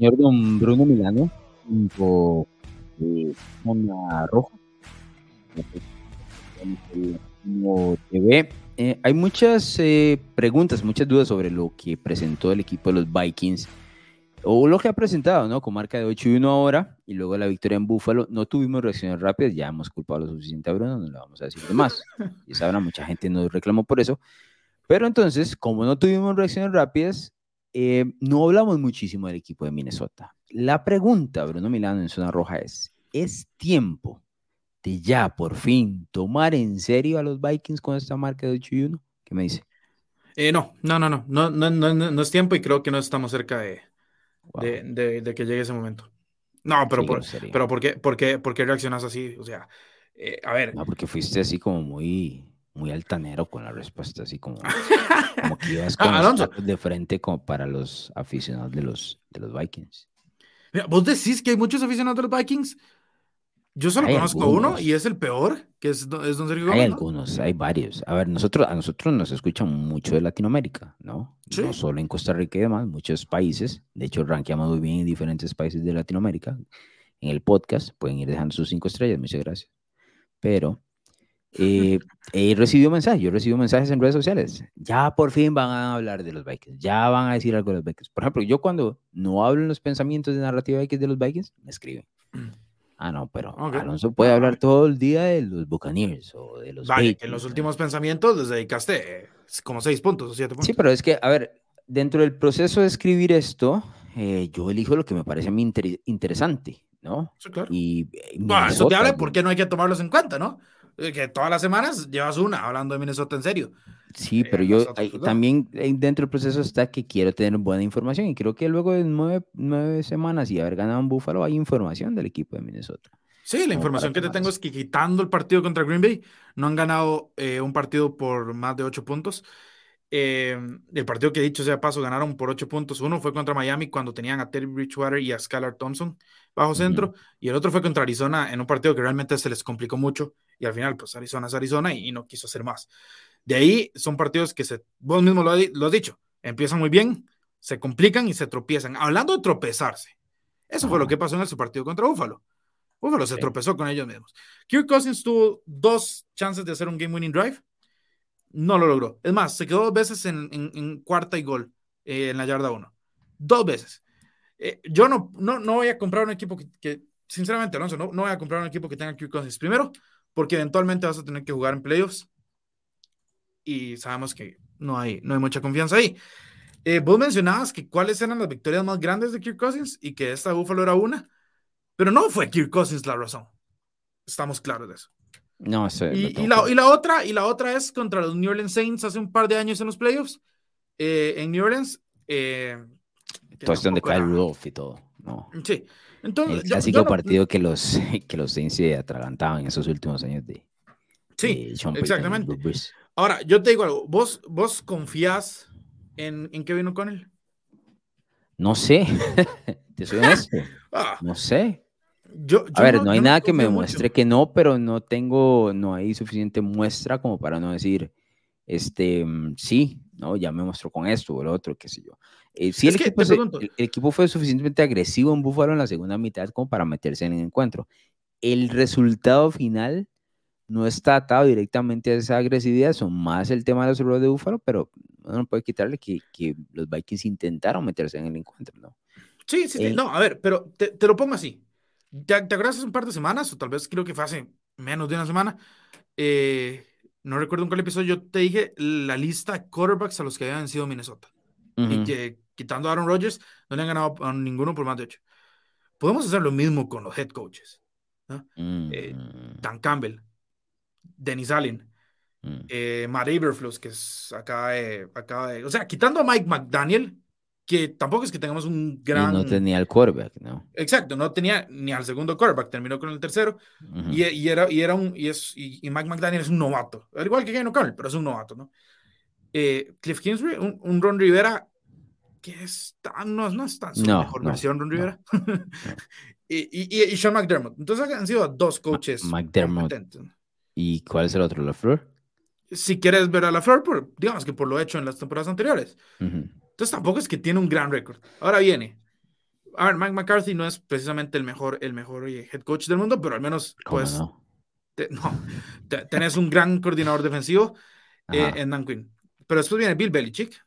señor don Bruno Milano, junto eh, con la roja. TV. Eh, hay muchas eh, preguntas, muchas dudas sobre lo que presentó el equipo de los Vikings o lo que ha presentado, ¿no? Con marca de 8 y 1 ahora y luego la victoria en Buffalo. No tuvimos reacciones rápidas, ya hemos culpado lo suficiente a Bruno, no le vamos a decir de más. Y sabrá, mucha gente nos reclamó por eso. Pero entonces, como no tuvimos reacciones rápidas, eh, no hablamos muchísimo del equipo de Minnesota. La pregunta, Bruno Milano en zona roja es, ¿es tiempo de ya por fin tomar en serio a los Vikings con esta marca de 8 y 1? ¿Qué me dice? Eh, no, no, no, no, no, no, no, no es tiempo y creo que no estamos cerca de, de, de, que llegue ese momento. No, pero, por, pero ¿por, qué, por, qué, ¿por qué reaccionas así? O sea, eh, a ver. No, porque fuiste así como muy, muy altanero con la respuesta, así como, como que ibas con los de frente como para los aficionados de los, de los Vikings. Mira, vos decís que hay muchos aficionados de los Vikings. Yo solo conozco uno y es el peor, que es, es Don Sergio Hay algunos, hay varios. A ver, nosotros, a nosotros nos escuchan mucho de Latinoamérica, ¿no? No solo en Costa Rica y demás, muchos países. De hecho, rankeamos muy bien en diferentes países de Latinoamérica. En el podcast pueden ir dejando sus cinco estrellas, muchas gracias. Pero eh, he recibido mensajes, yo he recibido mensajes en redes sociales. Ya por fin van a hablar de los Vikings, ya van a decir algo de los Vikings. Por ejemplo, yo cuando no hablo en los pensamientos de narrativa Vikings de los Vikings, me escriben. Ah, no, pero Alonso puede hablar todo el día de los Buccaneers o de los. Vale, en los últimos pensamientos les dedicaste eh, como seis puntos o siete puntos. Sí, pero es que, a ver, dentro del proceso de escribir esto, eh, yo elijo lo que me parece a mí interesante, ¿no? Sí, claro. Y, bueno, eso te habla porque no hay que tomarlos en cuenta, ¿no? Que todas las semanas llevas una hablando de Minnesota en serio. Sí, pero yo también dentro del proceso está que quiero tener buena información y creo que luego de nueve, semanas y haber ganado en Buffalo hay información del equipo de Minnesota. Sí, la información que te tengo es que quitando el partido contra Green Bay, no han ganado eh, un partido por más de ocho puntos. Eh, el partido que he dicho sea paso ganaron por ocho puntos. Uno fue contra Miami cuando tenían a Terry Bridgewater y a Skylar Thompson bajo centro, y el otro fue contra Arizona en un partido que realmente se les complicó mucho. Y al final, pues Arizona es Arizona y no quiso hacer más. De ahí son partidos que se, vos mismo lo, has dicho, empiezan muy bien, se complican y se tropiezan. Hablando de tropezarse, eso fue lo que pasó en ese partido contra Búfalo. Búfalo se tropezó con ellos mismos. Kirk Cousins tuvo dos chances de hacer un game winning drive, no lo logró. Es más, se quedó dos veces en, cuarta y gol eh, en la yarda uno. Dos veces. Eh, yo no, no, no voy a comprar un equipo que, sinceramente, Alonso, no, no voy a comprar un equipo que tenga Kirk Cousins. Primero, porque eventualmente vas a tener que jugar en playoffs y sabemos que no hay, no hay mucha confianza ahí. Eh, vos mencionabas que cuáles eran las victorias más grandes de Kirk Cousins y que esta Buffalo era una, pero no fue Kirk Cousins la razón. Estamos claros de eso. No sé. Y, la, y, la, otra, y la otra es contra los New Orleans Saints hace un par de años en los playoffs. Eh, en New Orleans. Eh, Cuestión de Kyle Rudolph y todo. No. Sí. Entonces, el clásico partido que los, que los Saints se atragantaban en esos últimos años de. Sí, exactamente. Ahora, yo te digo algo, ¿vos, vos confías en, en Kevin O'Connell? No sé, te soy honesto. Ah. no sé. Yo, a ver, no, hay nada que me demuestre que no, pero no tengo, no hay suficiente muestra como para no decir, este, mm, sí, no, ya me mostró con esto o lo otro, qué sé yo. Eh, sí, el equipo, el, equipo, fue suficientemente agresivo en Búfalo en la segunda mitad como para meterse en el encuentro. El resultado final no está atado directamente a esa agresividad, son más el tema de los errores de Búfalo, pero no puede quitarle que, que, los Vikings intentaron meterse en el encuentro, ¿no? Sí, sí, eh, no, a ver, pero te, te lo pongo así. ¿Te, ¿Te, acuerdas hace un par de semanas, o tal vez creo que fue hace menos de una semana? Eh, no recuerdo en cuál episodio yo te dije la lista de quarterbacks a los que habían sido Minnesota. Y que quitando a Aaron Rodgers, no le han ganado a ninguno por más de ocho. Podemos hacer lo mismo con los head coaches. ¿no? Eh, mm. Dan Campbell, Dennis Allen, mm. eh, Matt Aberflus, que es, acaba, de, acaba de. O sea, quitando a Mike McDaniel, que tampoco es que tengamos un gran. no tenía el quarterback, ¿no? Exacto, no tenía ni al segundo quarterback, terminó con el tercero. y, y, era, y era un. Y, es, y, Mike McDaniel es un novato, al igual que Kevin O'Connell, pero es un novato, ¿no? Eh, Cliff Kingsbury, un, Ron Rivera que está, no, no está su mejor versión, Ron Rivera. y, y, Sean McDermott. Entonces han sido dos coaches. McDermott. ¿Y cuál es el otro? ¿La Flor? Si quieres ver a La Flor, por, digamos que por lo hecho en las temporadas anteriores. Entonces tampoco es que tiene un gran récord. Ahora viene. A ver, Mike McCarthy no es precisamente el mejor, el mejor eh, head coach del mundo, pero al menos, pues, no? no tenés un gran coordinador defensivo eh, en Dan Quinn. Pero después viene Bill Belichick.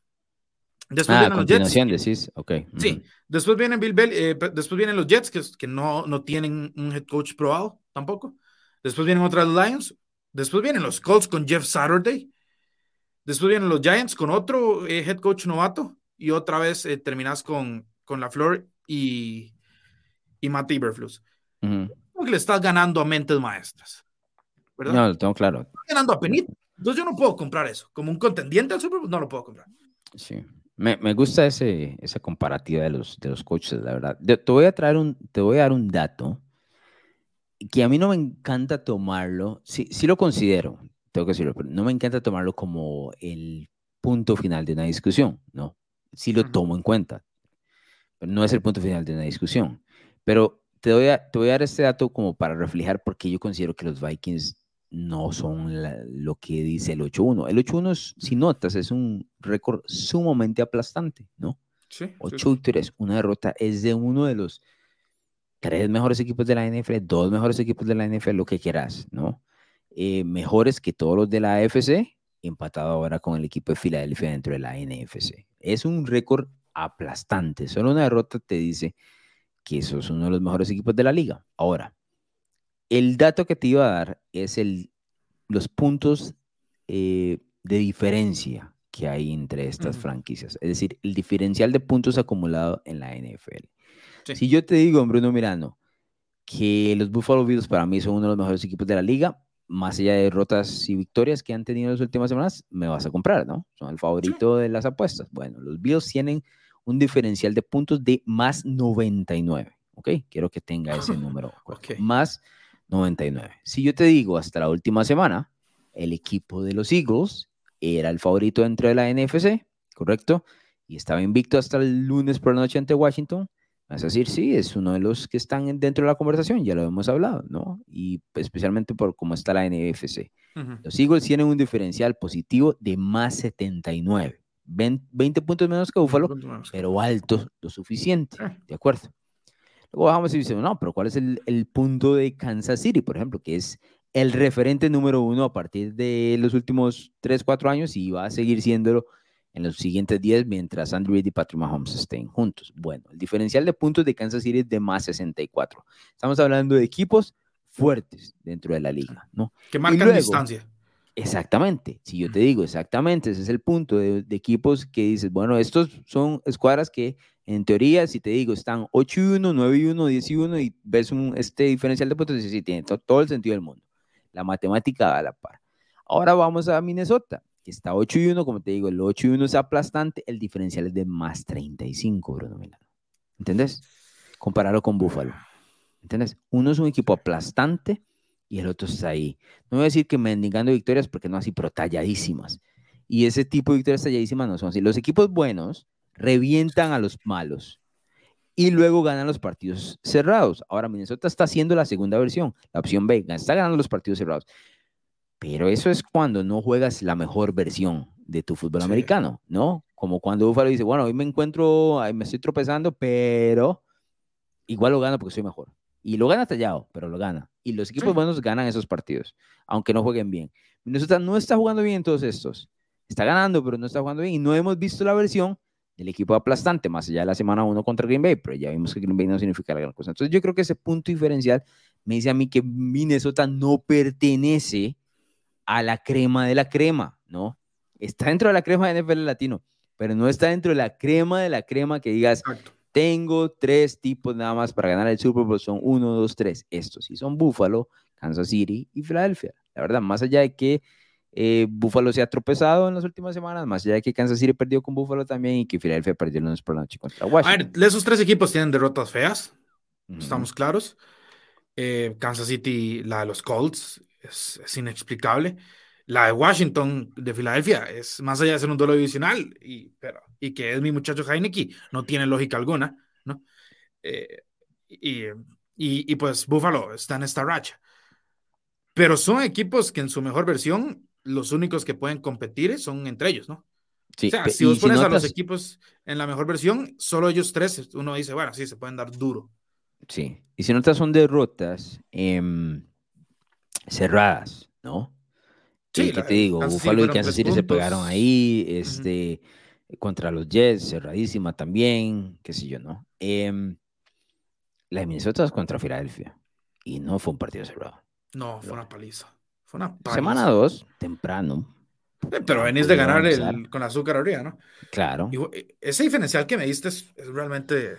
Después ah, vienen los Jets. Decís? Okay. Sí, después vienen Bill Bel eh, después vienen los Jets, que, que no, no tienen un head coach probado tampoco. Después vienen otras Lions. Después vienen los Colts con Jeff Saturday. Después vienen los Giants con otro eh, head coach novato. Y otra vez eh, terminas con, con la Flor y, y Matt Iberflus. que le estás ganando a mentes maestras. ¿verdad? No, lo tengo claro. Estás ganando a Penita. Entonces yo no puedo comprar eso. Como un contendiente al Super Bowl, no lo puedo comprar. Sí. Me, me, gusta ese, esa comparativa de los, de los coaches, la verdad. te, voy a traer un, te voy a dar un dato que a mí no me encanta tomarlo, sí, sí lo considero, tengo que decirlo, pero no me encanta tomarlo como el punto final de una discusión, ¿no? Sí lo tomo en cuenta, pero no es el punto final de una discusión. Pero te voy a, te voy a dar este dato como para reflejar por qué yo considero que los Vikings no son lo que dice el 8-1. El 8-1, si notas, es un récord sumamente aplastante, ¿no? Sí. 8 victorias, una derrota, es de uno de los tres mejores equipos de la NFL, dos mejores equipos de la NFL, lo que quieras, ¿no? Eh, mejores que todos los de la AFC, empatado ahora con el equipo de Filadelfia dentro de la NFC. Es un récord aplastante. Solo una derrota te dice que son uno de los mejores equipos de la liga. Ahora, el dato que te iba a dar es el, los puntos eh, de diferencia que hay entre estas franquicias, es decir, el diferencial de puntos acumulado en la NFL. Si yo te digo, Bruno Mirano, que los Buffalo Bills para mí son uno de los mejores equipos de la liga, más allá de derrotas y victorias que han tenido en las últimas semanas, me vas a comprar, ¿no? Son el favorito de las apuestas. Bueno, los Bills tienen un diferencial de puntos de más 99, ¿ok? Quiero que tenga ese número. Okay. Más 99. Si yo te digo hasta la última semana, el equipo de los Eagles era el favorito dentro de la NFC, ¿correcto? Y estaba invicto hasta el lunes por la noche ante Washington. A decir, sí, es uno de los que están dentro de la conversación, ya lo hemos hablado, ¿no? Y especialmente por cómo está la NFC. Los Eagles tienen un diferencial positivo de más 79. 20 puntos menos que Buffalo, pero alto lo suficiente, ah. ¿de acuerdo? Luego bajamos y decimos, no, pero ¿cuál es el, el, punto de Kansas City, por ejemplo, que es el referente número uno a partir de los últimos 3, 4 años y va a seguir siéndolo en los siguientes 10 mientras Andrew y Patrick Mahomes estén juntos? Bueno, el diferencial de puntos de Kansas City es de más 64. Estamos hablando de equipos fuertes dentro de la liga, ¿no? Que marcan distancia. Exactamente, si yo te digo exactamente, ese es el punto de, de, equipos que dices, bueno, estos son escuadras que en teoría, si te digo, están 8 y 1, 9 y 1, 10 y 1 y ves un, este diferencial de puntos, sí, tiene todo, el sentido del mundo. La matemática a la par. Ahora vamos a Minnesota, que está 8 y 1, como te digo, el 8 y 1 es aplastante, el diferencial es de más 35, Bruno Milano. ¿Entendés? Compararlo con Buffalo. ¿Entendés? Uno es un equipo aplastante y el otro está ahí. No voy a decir que mendigando victorias porque no así, pero talladísimas. Y ese tipo de victorias talladísimas no son así. Los equipos buenos revientan a los malos y luego ganan los partidos cerrados. Ahora Minnesota está haciendo la segunda versión, la opción B, está ganando los partidos cerrados. Pero eso es cuando no juegas la mejor versión de tu fútbol americano, ¿no? Como cuando Buffalo dice, bueno, hoy me encuentro, me estoy tropezando, pero igual lo gano porque soy mejor. Y lo gana tallado, pero lo gana. Y los equipos buenos ganan esos partidos, aunque no jueguen bien. Minnesota no está jugando bien todos estos. Está ganando, pero no está jugando bien. Y no hemos visto la versión el equipo aplastante, más allá de la semana 1 contra Green Bay, pero ya vimos que Green Bay no significa la gran cosa. Entonces yo creo que ese punto diferencial me dice a mí que Minnesota no pertenece a la crema de la crema, ¿no? Está dentro de la crema de NFL Latino, pero no está dentro de la crema de la crema que digas, tengo tres tipos nada más para ganar el Super Bowl, son uno, dos, tres. Estos sí son Buffalo, Kansas City y Philadelphia. La verdad, más allá de que eh, Buffalo se ha tropezado en las últimas semanas, más allá de que Kansas City perdió con Buffalo también y que Philadelphia perdió el lunes por la noche contra Washington. A ver, esos tres equipos tienen derrotas feas, estamos claros. Eh, Kansas City, la de los Colts, es, inexplicable. La de Washington, de Filadelfia, es más allá de ser un duelo divisional y, pero, y que es mi muchacho Heineke, no tiene lógica alguna, ¿no? Eh, y, y, y pues Buffalo está en esta racha. Pero son equipos que en su mejor versión los únicos que pueden competir son entre ellos, ¿no? o sea, si vos pones a los equipos en la mejor versión, solo ellos tres, uno dice, bueno, sí, se pueden dar duro. Sí, y si notas son derrotas em, cerradas, ¿no? Sí, ¿Qué te digo? Buffalo y Kansas City se pegaron ahí, este, contra los Jets, cerradísima también, qué sé yo, ¿no? Eh, la de Minnesota es contra Filadelfia y no fue un partido cerrado. No, fue una paliza. Fue una paliza. Semana 2, temprano. Eh, pero venís de ganar el, con azúcar arriba, ¿no? Claro. Eh, ese diferencial que me diste es, realmente.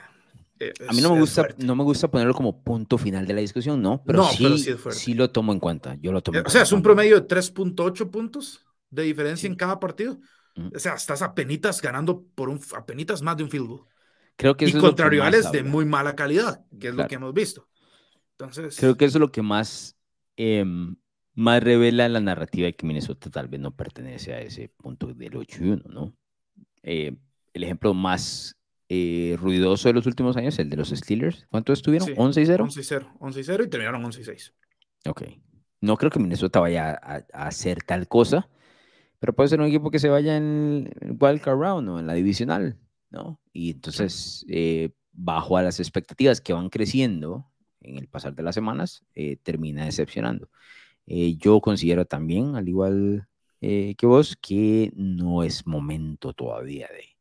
Eh, a mí no me, gusta, no me gusta ponerlo como punto final de la discusión, ¿no? Pero, sí, sí, lo tomo en cuenta. Yo lo tomo O sea, es un promedio de 3.8 puntos de diferencia en cada partido. O sea, estás apenas ganando por un apenas más de un field goal. Creo que y contra rivales de muy mala calidad, que es lo que hemos visto. Entonces... Creo que eso es lo que más, em, más revela la narrativa de que Minnesota tal vez no pertenece a ese punto del 8 1, ¿no? Eh, el ejemplo más eh, ruidoso de los últimos años, el de los Steelers. ¿Cuánto estuvieron? ¿11-0? 11-0, 11-0 y terminaron 11-6. Ok. No creo que Minnesota vaya a, a, hacer tal cosa, pero puede ser un equipo que se vaya en el wildcard round o en la divisional. Y entonces, eh, bajo a las expectativas que van creciendo en el pasar de las semanas, eh, termina decepcionando. Eh, yo considero también, al igual que vos, que no es momento todavía de,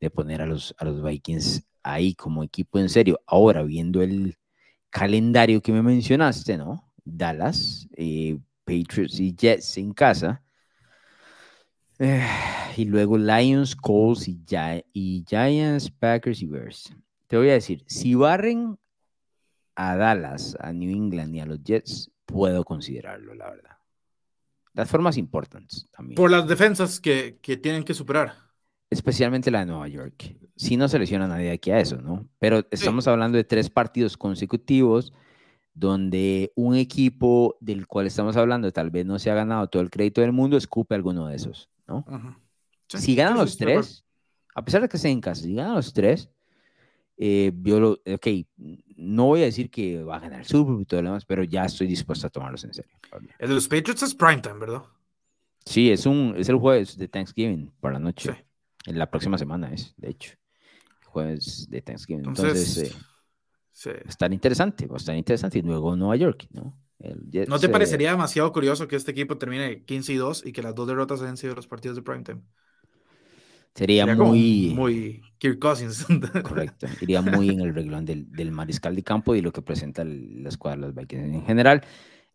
de poner a los, a los Vikings ahí como equipo en serio. Ahora, viendo el calendario que me mencionaste, ¿no? Dallas, Patriots y Jets en casa, eh, y luego Lions, Colts y, y, Giants, Packers y Bears. Te voy a decir, si barren a Dallas, a New England y a los Jets, puedo considerarlo, la verdad. Las formas importantes también. Por las defensas que, que tienen que superar. Especialmente la de Nueva York. Si no selecciona nadie aquí a eso, ¿no? Pero estamos hablando de tres partidos consecutivos donde un equipo del cual estamos hablando tal vez no se ha ganado todo el crédito del mundo, escupe alguno de esos. ¿no? si ganan los tres, a pesar de que estén en casa, si ganan los tres, eh, yo ok, no voy a decir que va a ganar el Super Bowl y todo lo demás, pero ya estoy dispuesto a tomarlos en serio. El de los Patriots es primetime, ¿verdad? Sí, es, un, es el jueves de Thanksgiving por la noche. En la próxima semana es, de hecho. Jueves de Thanksgiving. Entonces, Entonces eh, estar interesante, va a estar interesante. Y luego Nueva York, ¿no? ¿No te parecería demasiado curioso que este equipo termine 15 y 2 y que las dos derrotas hayan sido los partidos de primetime? Sería, muy. Muy Kirk Cousins. Correcto. Iría muy en el reglón del, del, mariscal de campo y lo que presenta la escuadra de los Vikings en general.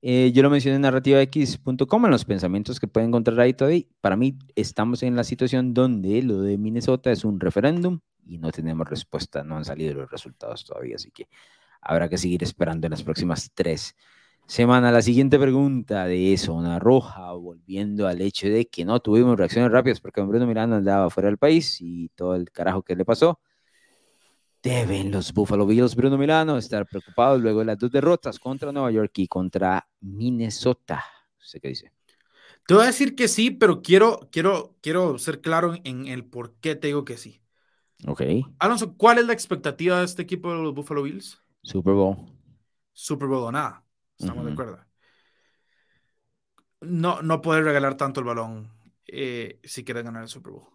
Eh, yo lo mencioné en narrativax.com, en los pensamientos que pueden encontrar ahí todavía. Para mí, estamos en la situación donde lo de Minnesota es un referéndum y no tenemos respuesta, no han salido los resultados todavía, así que habrá que seguir esperando en las próximas tres semana. La siguiente pregunta de Zona Roja, volviendo al hecho de que no tuvimos reacciones rápidas porque Bruno Miranda andaba fuera del país y todo el carajo que le pasó. Deben los Buffalo Bills, Bruno Milano, estar preocupados luego de las dos derrotas contra Nueva York y contra Minnesota. ¿Usted qué dice? Te voy a decir que sí, pero quiero, quiero, quiero ser claro en el por qué te digo que sí. Ok. Alonso, ¿cuál es la expectativa de este equipo de los Buffalo Bills? Super Bowl. Super Bowl o nada. Estamos de acuerdo. No, no puedes regalar tanto el balón eh, si quieres ganar el Super Bowl.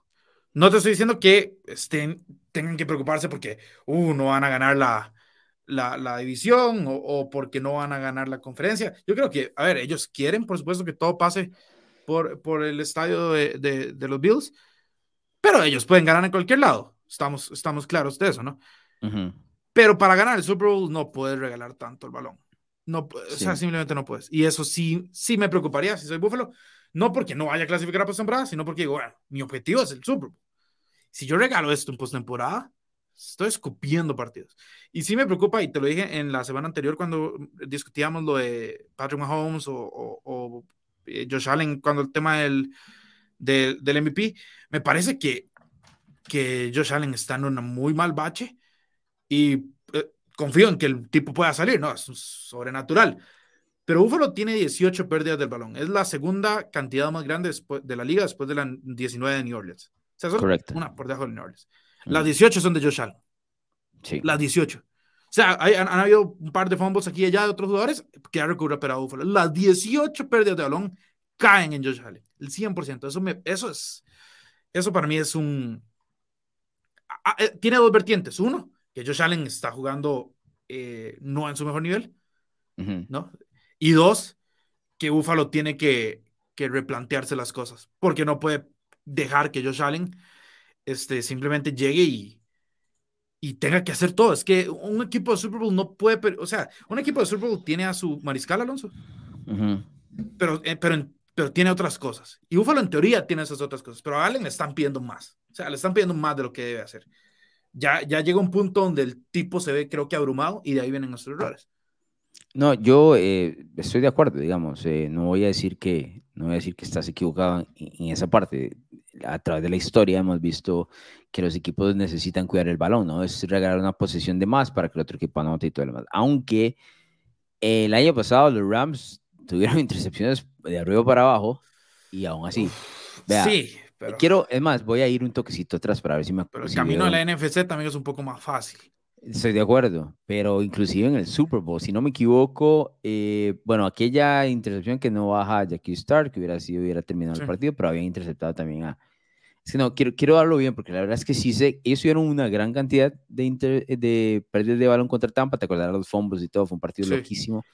No te estoy diciendo que estén, tengan que preocuparse porque uh, no van a ganar la, la, división o, porque no van a ganar la conferencia. Yo creo que, a ver, ellos quieren, por supuesto, que todo pase por, por el estadio de, de, los Bills, pero ellos pueden ganar en cualquier lado. Estamos, estamos claros de eso, ¿no? Pero para ganar el Super Bowl no puedes regalar tanto el balón. No, o sea, simplemente no puedes. Y eso sí, sí me preocuparía si soy Búfalo. No porque no vaya a clasificar a postemporada, sino porque digo, bueno, mi objetivo es el Super Bowl. Si yo regalo esto en postemporada, estoy escupiendo partidos. Y sí me preocupa, y te lo dije en la semana anterior cuando discutíamos lo de Patrick Mahomes o, o, eh, Josh Allen, cuando el tema del, del, del, MVP, me parece que, que Josh Allen está en un muy mal bache y confío en que el tipo pueda salir, ¿no? Es sobrenatural. Pero Buffalo tiene 18 pérdidas del balón. Es la segunda cantidad más grande de la liga después de la 19 de New Orleans. Sea, son una por debajo de New Orleans. Mm. Las 18 son de Josh Allen. Sí. Las 18. O sea, han, habido un par de fumbles aquí y allá de otros jugadores que ha recuperado Buffalo. Las 18 pérdidas de balón caen en Josh Allen. El 100%. Eso, me, eso es, Eso para mí es un... Eh, tiene dos vertientes. Uno, que Josh Allen está jugando eh, no en su mejor nivel, ¿no? Y dos, que Buffalo tiene que, que replantearse las cosas, porque no puede dejar que Josh Allen este, simplemente llegue y, y tenga que hacer todo. Es que un equipo de Super Bowl no puede, o sea, un equipo de Super Bowl tiene a su mariscal Alonso, pero, eh, pero, pero tiene otras cosas. Y Buffalo en teoría tiene esas otras cosas, pero a Allen le están pidiendo más. O sea, le están pidiendo más de lo que debe hacer. Ya, ya llega un punto donde el tipo se ve, creo que abrumado, y de ahí vienen nuestros errores. No, yo eh, estoy de acuerdo, digamos, eh, no voy a decir que no voy a decir que estás equivocado en, esa parte. A través de la historia hemos visto que los equipos necesitan cuidar el balón, ¿no? Es regalar una posesión de más para que el otro equipo anote y todo lo demás. Aunque el año pasado los Rams tuvieron intercepciones de arriba para abajo y aún así. Vea, sí, pero... Quiero, es más, voy a ir un toquecito atrás para ver si me... Pero el camino a la NFC también es un poco más fácil. Estoy de acuerdo, pero inclusive en el Super Bowl, si no me equivoco, eh, bueno, aquella intercepción que no baja a Jackie Stark, que hubiera sido, hubiera terminado el partido, pero había interceptado también a... Es que no, quiero, quiero darlo bien, porque la verdad es que sí sé, ellos tuvieron una gran cantidad de, de pérdidas de balón contra Tampa, te acordarás los fumbles y todo, fue un partido loquísimo.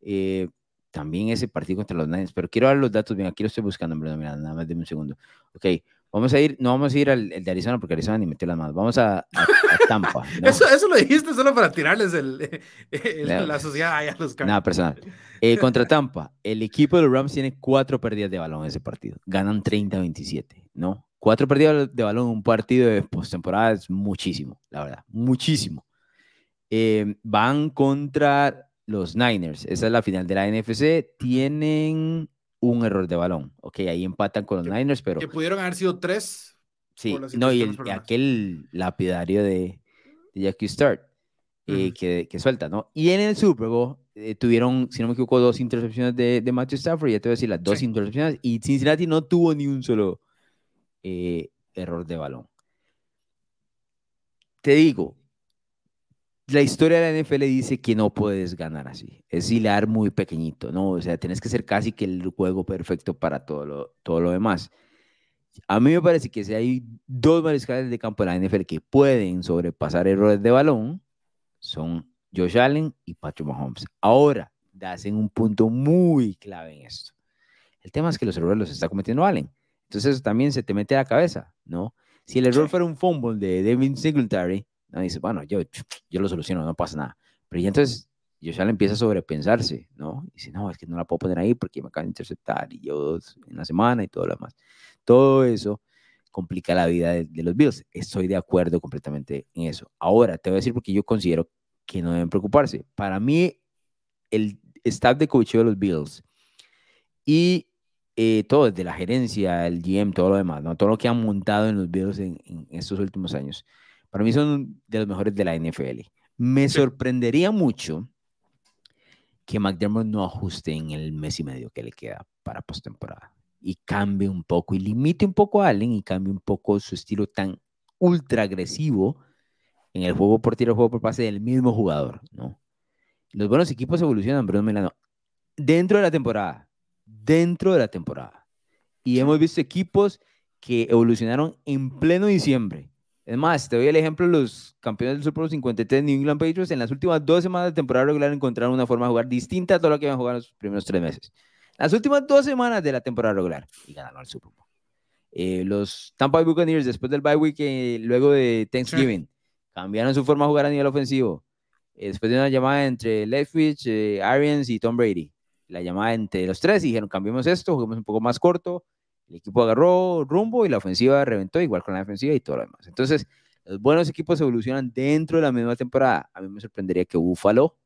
Eh, también ese partido contra los Niners, pero quiero dar los datos bien, aquí lo estoy buscando, pero mira, nada más de un segundo. Ok, Vamos a ir, no vamos a ir al de Arizona porque Arizona ni metió las manos. Vamos a, Tampa. eso, eso, lo dijiste solo para tirarles el, la sociedad a los Nada personal. Eh, contra Tampa, el equipo de los Rams tiene cuatro pérdidas de balón en ese partido. Ganan 30-27, ¿no? Cuatro pérdidas de balón en un partido de postemporada es muchísimo, la verdad. Muchísimo. Eh, van contra los Niners. Esa es la final de la NFC. Tienen un error de balón. Ok, ahí empatan con los Niners, pero... Que pudieron haber sido tres. Sí, no, y aquel lapidario de, de Jackie Start eh, que, que, suelta, ¿no? Y en el Super Bowl eh, tuvieron, si no me equivoco, dos intercepciones de, de Matthew Stafford, ya te voy a decir las dos intercepciones, y Cincinnati no tuvo ni un solo eh, error de balón. Te digo, la historia de la NFL dice que no puedes ganar así. Es hilar muy pequeñito, ¿no? O sea, tienes que ser casi que el juego perfecto para todo lo, todo lo demás. A mí me parece que si hay dos mariscales de campo en la NFL que pueden sobrepasar errores de balón, son Josh Allen y Patrick Mahomes. Ahora, hacen un punto muy clave en esto. El tema es que los errores los está cometiendo Allen. Entonces eso también se te mete a la cabeza, ¿no? Si el error fuera un fumble de Devin Singletary, ¿no? dice, bueno, yo, yo lo soluciono, no pasa nada. Pero ya entonces le empieza a sobrepensarse, ¿no? Dice, no, es que no la puedo poner ahí porque me acaban de interceptar y yo en la semana y todo lo demás. Todo eso complica la vida de, los Bills. Estoy de acuerdo completamente en eso. Ahora, te voy a decir porque yo considero que no deben preocuparse. Para mí, el staff de coaching de los Bills y eh, todo, desde la gerencia, el GM, todo lo demás, ¿no? todo lo que han montado en los Bills en, en estos últimos años, para mí son de los mejores de la NFL. Me sorprendería mucho que McDermott no ajuste en el mes y medio que le queda para postemporada y cambie un poco y limite un poco a Allen y cambie un poco su estilo tan ultra agresivo en el juego por tiro, juego por pase del mismo jugador, ¿no? Los buenos equipos evolucionan, Bruno Melano, dentro de la temporada, dentro de la temporada. Y hemos visto equipos que evolucionaron en pleno diciembre es más, te doy el ejemplo los campeones del Super Bowl 53 New England Patriots. En las últimas dos semanas de temporada regular encontraron una forma de jugar distinta a todo lo que iban a jugar los primeros tres meses. Las últimas dos semanas de la temporada regular y ganaron el Super Bowl. Eh, los Tampa Bay Buccaneers, después del bye week, eh, luego de Thanksgiving, cambiaron su forma de jugar a nivel ofensivo. Eh, después de una llamada entre Leftwich, Arians y Tom Brady. La llamada entre los tres y dijeron, cambiemos esto, juguemos un poco más corto, el equipo agarró rumbo y la ofensiva reventó, igual con la defensiva y todo lo demás. Entonces, los buenos equipos evolucionan dentro de la misma temporada. A mí me sorprendería que Buffalo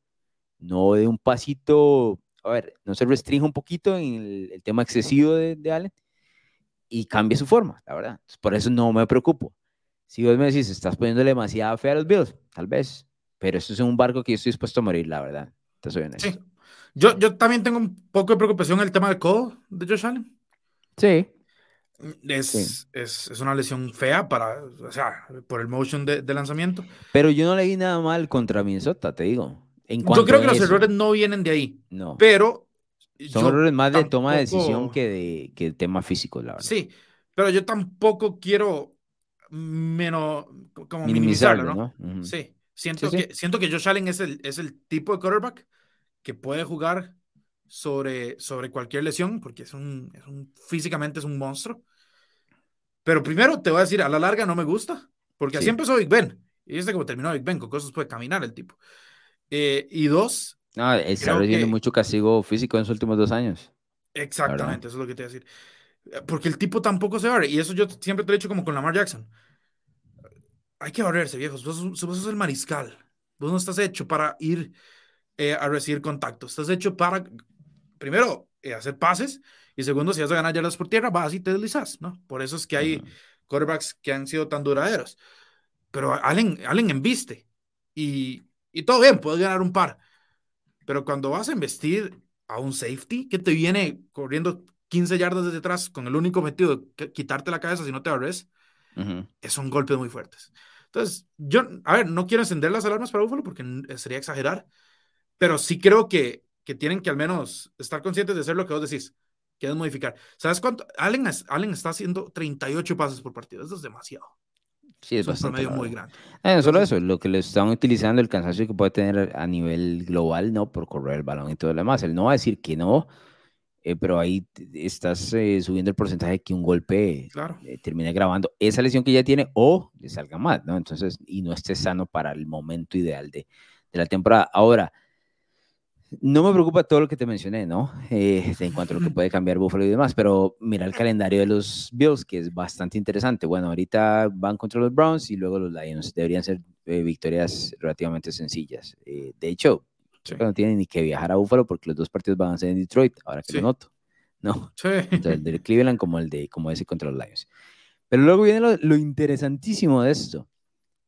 no dé un pasito, a ver, no se restrinja un poquito en el, tema excesivo de, de, Allen y cambie su forma, la verdad. por eso no me preocupo. Si vos me decís, estás poniendo demasiada fe a los Bills, tal vez, pero esto es un barco que yo estoy dispuesto a morir, la verdad. Te soy honesto. Sí. Yo, yo también tengo un poco de preocupación en el tema del codo de Josh Allen. Sí. Es, es, es, una lesión fea para, o sea, por el motion de, de, lanzamiento. Pero yo no le vi nada mal contra Minnesota, te digo. En yo creo que los errores no vienen de ahí. No. Pero. Son errores más de toma de decisión que de, que tema físico, la verdad. Sí, pero yo tampoco quiero menos, como minimizarlo, ¿no? Sí, siento, Que, siento que Josh Allen es el, es el tipo de quarterback que puede jugar sobre, sobre cualquier lesión, porque es un, es un, físicamente es un monstruo. Pero primero te voy a decir, a la larga no me gusta, porque así empezó Big Ben. Y este como terminó Big Ben, con cosas puede caminar el tipo. Eh, y dos... No, está recibiendo mucho castigo físico en los últimos dos años. Exactamente, eso es lo que te voy a decir. Porque el tipo tampoco se barre. Y eso yo siempre te lo he dicho como con Lamar Jackson. Hay que barrerse, viejos. Vos, vos sos el mariscal. Vos no estás hecho para ir eh, a recibir contacto. Estás hecho para, primero, eh, hacer pases. Y segundo, si vas a ganar yardas por tierra, vas y te deslizas, ¿no? Por eso es que hay quarterbacks que han sido tan duraderos. Pero Allen, Allen embiste. Y, y todo bien, puedes ganar un par. Pero cuando vas a investir a un safety que te viene corriendo 15 yardas desde atrás con el único objetivo de quitarte la cabeza si no te abres, son golpes muy fuertes. Entonces, yo, a ver, no quiero encender las alarmas para Buffalo porque sería exagerar, pero sí creo que, que tienen que al menos estar conscientes de hacer lo que vos decís, que es modificar. ¿Sabes cuánto? Allen, Allen está haciendo 38 pases por partido, eso es demasiado. Sí, es, bastante. Un muy grande. Eh, no solo eso, lo que le están utilizando, el cansancio que puede tener a nivel global, ¿no? Por correr el balón y todo lo demás. Él no va a decir que no, eh, pero ahí estás eh, subiendo el porcentaje de que un golpe eh, termine grabando esa lesión que ya tiene o le salga mal, ¿no? Entonces, y no esté sano para el momento ideal de, de la temporada. Ahora, no me preocupa todo lo que te mencioné, ¿no? en cuanto a lo que puede cambiar Buffalo y demás, pero mira el calendario de los Bills, que es bastante interesante. Bueno, ahorita van contra los Browns y luego los Lions. Deberían ser victorias relativamente sencillas. de hecho, no tienen ni que viajar a Buffalo porque los dos partidos van a ser en Detroit, ahora que lo noto. No. Tanto el de Cleveland como el de como ese contra los Lions. Pero luego viene lo, interesantísimo de esto.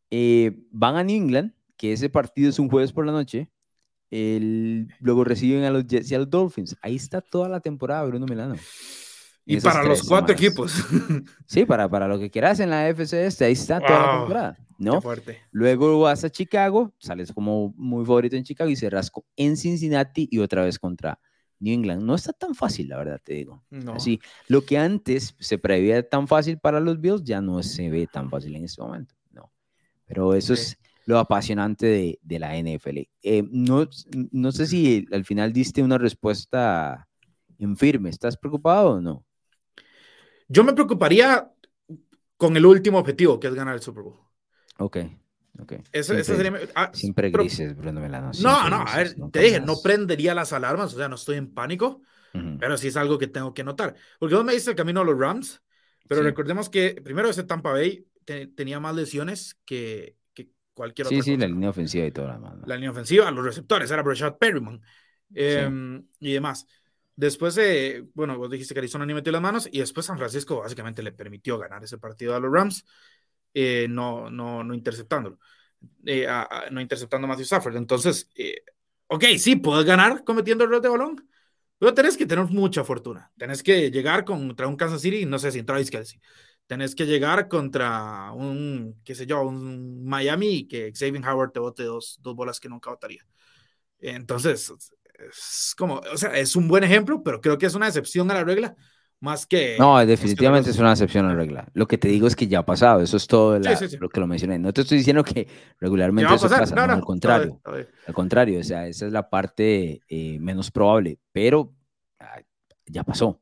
Eh, van a New England, que ese partido es un jueves por la noche. El, luego reciben a los Jets y a los Dolphins. Ahí está toda la temporada, Bruno Milano. Y para los cuatro equipos. Sí, para, para lo que quieras en la FC este, ahí está toda la temporada. ¿no? fuerte. Luego vas a Chicago, sales como muy favorito en Chicago y se rasco en Cincinnati y otra vez contra New England. No está tan fácil, la verdad, te digo. Así, lo que antes se preveía tan fácil para los Bills ya no se ve tan fácil en este momento. No. Pero eso es lo apasionante de, de la NFL. Eh, no, no sé si al final diste una respuesta en firme. ¿Estás preocupado o no? Yo me preocuparía con el último objetivo, que es ganar el Super Bowl. Ok. Okay. Eso, sería, ah, siempre grises, Bruno Melano. no, no, a ver, te dije, no prendería las alarmas, o sea, no estoy en pánico, pero sí es algo que tengo que notar. Porque vos me dices el camino a los Rams, pero recordemos que primero ese Tampa Bay tenía más lesiones que, cualquier otra Sí, sí, la línea ofensiva y todo. La, la línea ofensiva, los receptores, era Brashad Perryman em, y demás. Después de, bueno, vos dijiste que Arizona ni metió las manos y después San Francisco básicamente le permitió ganar ese partido a los Rams, eh, no, no, no interceptándolo, eh, no interceptando a Matthew Stafford. Entonces, eh, ok, sí, puedes ganar cometiendo errores de balón, pero tenés que tener mucha fortuna. Tenés que llegar contra un Kansas City, no sé si Travis Kelsey. Tenés que llegar contra un, qué sé yo, un Miami que Xavier Howard te bote dos, dos bolas que nunca votaría. Entonces, es como, o sea, es un buen ejemplo, pero creo que es una excepción a la regla, más que... No, definitivamente es una excepción a la regla. Lo que te digo es que ya ha pasado, eso es todo lo que lo mencioné. No te estoy diciendo que regularmente eso pasa, no, al contrario. Al contrario, o sea, esa es la parte eh, menos probable, pero ah, ya pasó,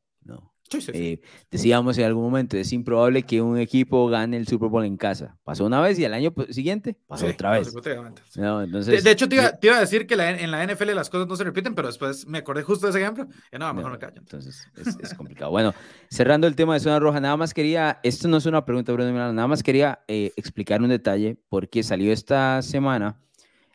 Eh, decíamos en algún momento, es improbable que un equipo gane el Super Bowl en casa. Pasó una vez y el año siguiente pasó otra vez. entonces, de, hecho, te iba, a decir que en la NFL las cosas no se repiten, pero después me acordé justo de ese ejemplo. Y no, mejor me callo. Entonces, es, complicado. bueno, cerrando el tema de zona roja, nada más quería, esto no es una pregunta, Bruno Milano, nada más quería eh, explicar un detalle, porque salió esta semana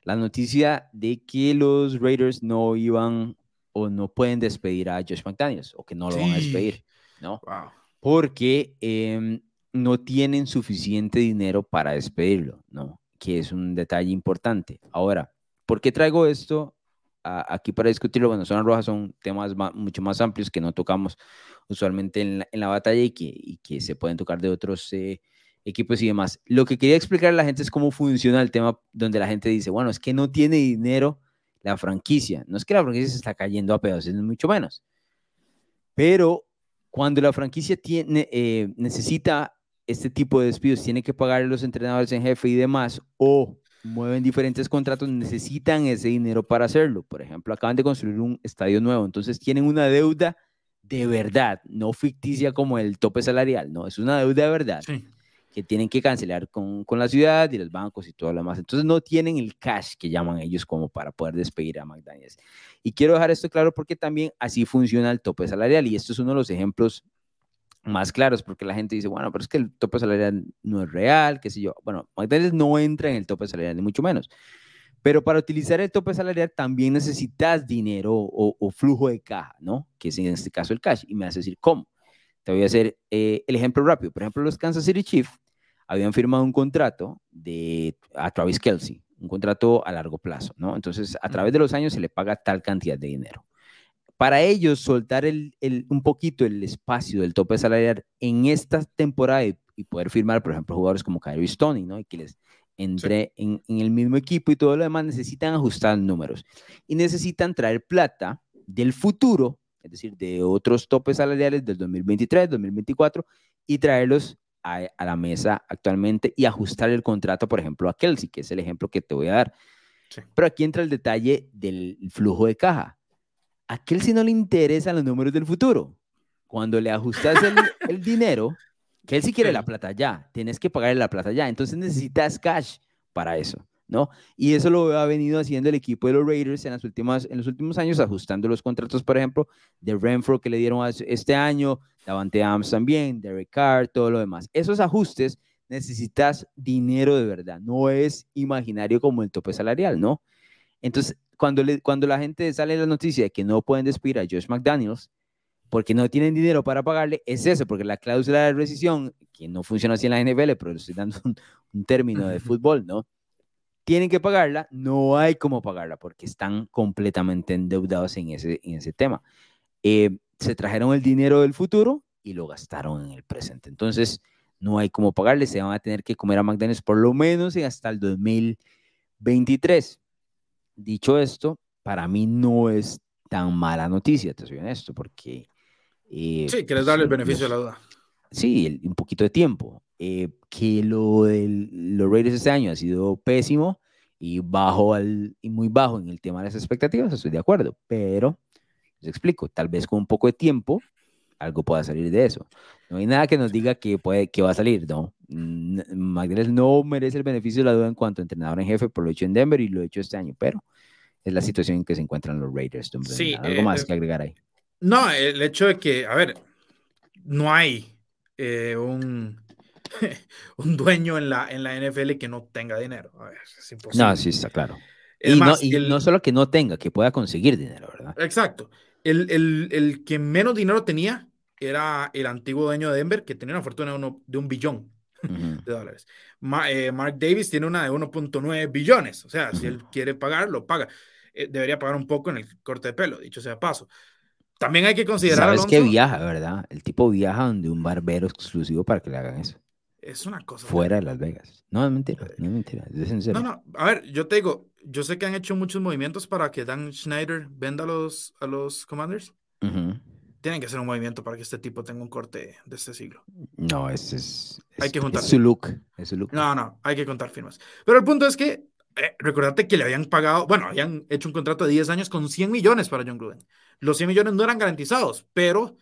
la noticia de que los Raiders no iban o no pueden despedir a Josh McDaniels o que no lo van a despedir, ¿no? Porque em, no tienen suficiente dinero para despedirlo, ¿no? Que es un detalle importante. Ahora, ¿por qué traigo esto aquí para discutirlo? Bueno, zonas rojas son temas mucho más amplios que no tocamos usualmente en la, batalla y que, y que, se pueden tocar de otros eh, equipos y demás. Lo que quería explicar a la gente es cómo funciona el tema donde la gente dice, bueno, es que no tiene dinero la franquicia. No es que la franquicia se está cayendo a pedazos, es mucho menos. Pero Cuando la franquicia tiene, eh, necesita este tipo de despidos, tiene que pagar a los entrenadores en jefe y demás, o mueven diferentes contratos, necesitan ese dinero para hacerlo. Por ejemplo, acaban de construir un estadio nuevo, entonces tienen una deuda de verdad, no ficticia como el tope salarial, no, es una deuda de verdad. Que tienen que cancelar con, con, la ciudad y los bancos y todo lo demás. Entonces no tienen el cash que llaman ellos como para poder despedir a McDaniels. Y quiero dejar esto claro porque también así funciona el tope salarial y esto es uno de los ejemplos más claros, porque la gente dice, bueno, pero es que el tope salarial no es real, qué sé yo. Bueno, McDonald's no entra en el tope salarial, ni mucho menos. Pero para utilizar el tope salarial también necesitas dinero o, flujo de caja, ¿no? Que es en este caso el cash. Y me a decir, ¿cómo? Te voy a hacer eh, el ejemplo rápido. Por ejemplo, los Kansas City Chiefs habían firmado un contrato de, a Travis Kelsey, un contrato a largo plazo, ¿no? Entonces, a través de los años se le paga tal cantidad de dinero para ellos soltar el, un poquito el espacio del tope salarial en esta temporada y, poder firmar, por ejemplo, jugadores como Kyrie Stoney, ¿no? Y que les entre en, el mismo equipo y todo lo demás, necesitan ajustar números y necesitan traer plata del futuro, es decir, de otros topes salariales del 2023, 2024 y traerlos a, la mesa actualmente y ajustar el contrato, por ejemplo, a Kelsey, que es el ejemplo que te voy a dar. Pero aquí entra el detalle del flujo de caja. A si no le interesan los números del futuro. Cuando le ajustas el, el dinero, sí quiere la plata ya, tienes que pagarle la plata ya, entonces necesitas cash para eso, ¿no? Y eso lo ha venido haciendo el equipo de los Raiders en, las últimas, en los últimos años, ajustando los contratos, por ejemplo, de Renfro que le dieron este año, Davante Adams también, Derek Carr, todo lo demás. Esos ajustes necesitas dinero de verdad, no es imaginario como el tope salarial, ¿no? Entonces, cuando, cuando la gente sale la noticia de que no pueden despedir a Josh McDaniels porque no tienen dinero para pagarle, es eso, porque la cláusula de rescisión, que no funciona así en la NFL, pero estoy dando un, término de fútbol, ¿no? Tienen que pagarla, no hay cómo pagarla porque están completamente endeudados en ese, en ese tema. Eh, se trajeron el dinero del futuro y lo gastaron en el presente. Entonces, no hay cómo pagarle, se van a tener que comer a McDaniels por lo menos hasta el 2023. Dicho esto, para mí no es tan mala noticia, te soy honesto, porque... Eh, sí, quieres darle el beneficio de la duda. Sí, un poquito de tiempo. Eh, que lo de los Raiders este año ha sido pésimo y bajo al, y muy bajo en el tema de las expectativas, estoy de acuerdo, pero les explico, tal vez con un poco de tiempo algo pueda salir de eso. No hay nada que nos diga que, puede, que va a salir, ¿no? McDaniels no merece el beneficio de la duda en cuanto a entrenador en jefe por lo hecho en Denver y lo hecho este año, pero es la situación en que se encuentran los Raiders. Sí, algo más eh, que agregar ahí. No, el hecho de que, a ver, no hay eh, un, un dueño en la, en la NFL que no tenga dinero. A ver, es imposible. No, sí, está claro. y, no, y no solo que no tenga, que pueda conseguir dinero, ¿verdad? Exacto. El, el, el, que menos dinero tenía era el antiguo dueño de Denver, que tenía una fortuna de, uno, de un billón de dólares. Eh, Mark Davis tiene una de 1.9 billones, o sea, si él quiere pagar, lo paga. Eh, debería pagar un poco en el corte de pelo, dicho sea paso. También hay que considerar. Sabes que viaja, ¿verdad? El tipo viaja donde un barbero exclusivo para que le hagan eso. Es una cosa. Fuera de Las Vegas. No, es mentira, no es mentira. Es No, no, a ver, yo te digo, yo sé que han hecho muchos movimientos para que Dan Schneider venda a los, a los Commanders. Tienen que hacer un movimiento para que este tipo tenga un corte de este siglo. No, ese es, hay que juntar su look, es su look. No, no, hay que contar firmas. Pero el punto es que, eh, recordate que le habían pagado, bueno, habían hecho un contrato de 10 años con 100 millones para John Gruden. Los 100 millones no eran garantizados, pero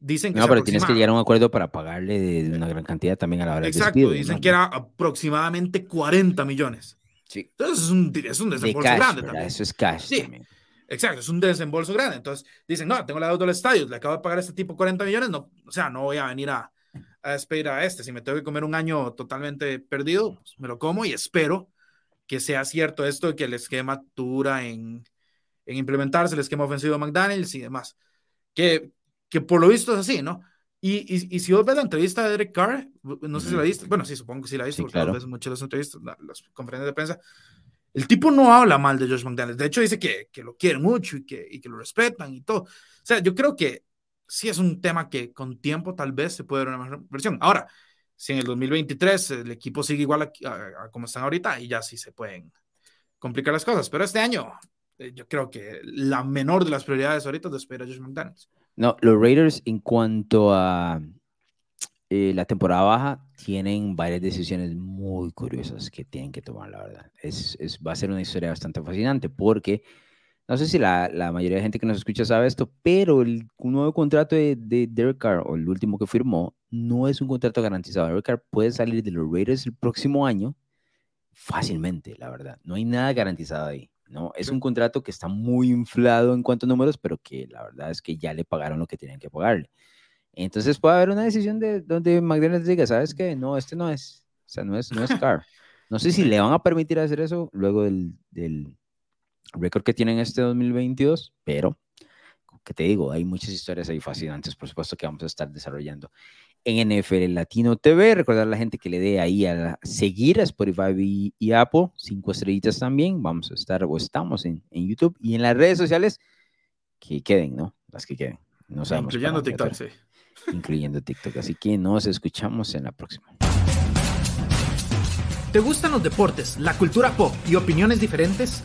dicen que... No, pero tienes que llegar a un acuerdo para pagarle de una gran cantidad también a la hora Exacto, despido, dicen que era aproximadamente 40 millones. Sí. Entonces es un, es un desembolso grande también. Eso es cash sí. también. Exacto, es un desembolso grande. Entonces dicen, no, tengo la deuda del estadio, le acabo de pagar a este tipo 40 millones, no, o sea, no voy a venir a, a despedir a este. Si me tengo que comer un año totalmente perdido, pues me lo como y espero que sea cierto esto de que el esquema dura en, en implementarse, el esquema ofensivo de McDaniels y demás. Que, que por lo visto es así, ¿no? Y, y, y, si vos ves la entrevista de Derek Carr, no sé si la viste, bueno, sí, supongo que sí la viste, porque ves muchas las entrevistas, las conferencias de prensa, el tipo no habla mal de Josh McDaniels. De hecho, dice que, que lo quiere mucho y que, y que, lo respetan y todo. O sea, yo creo que sí es un tema que con tiempo tal vez se puede dar una mejor versión. Ahora, si en el 2023 el equipo sigue igual a, como están ahorita, y ya sí se pueden complicar las cosas. Pero este año, eh, yo creo que la menor de las prioridades ahorita es despedir a Josh McDaniels. No, los Raiders en cuanto a eh, la temporada baja tienen varias decisiones muy curiosas que tienen que tomar, la verdad. Es, es, va a ser una historia bastante fascinante porque no sé si la, la, mayoría de gente que nos escucha sabe esto, pero el nuevo contrato de, de, Derek Carr, o el último que firmó, no es un contrato garantizado. Derek Carr puede salir de los Raiders el próximo año fácilmente, la verdad. No hay nada garantizado ahí. ¿no? Es un contrato que está muy inflado en cuanto a números, pero que la verdad es que ya le pagaron lo que tenían que pagarle. Entonces puede haber una decisión de donde McDonald's diga, ¿sabes qué? No, este no es. O sea, no es, no es Carr. No sé si le van a permitir hacer eso luego del, del récord que tienen este 2022, pero, que te digo, hay muchas historias ahí fascinantes, por supuesto, que vamos a estar desarrollando en NFL Latino TV. Recordar a la gente que le dé ahí a seguir a Spotify y, Apple, cinco estrellitas también. Vamos a estar o estamos en, en, YouTube y en las redes sociales que queden, ¿no? Las que queden. No sabemos incluyendo TikTok, sí. Incluyendo TikTok. Así que nos escuchamos en la próxima. ¿Te gustan los deportes, la cultura pop y opiniones diferentes?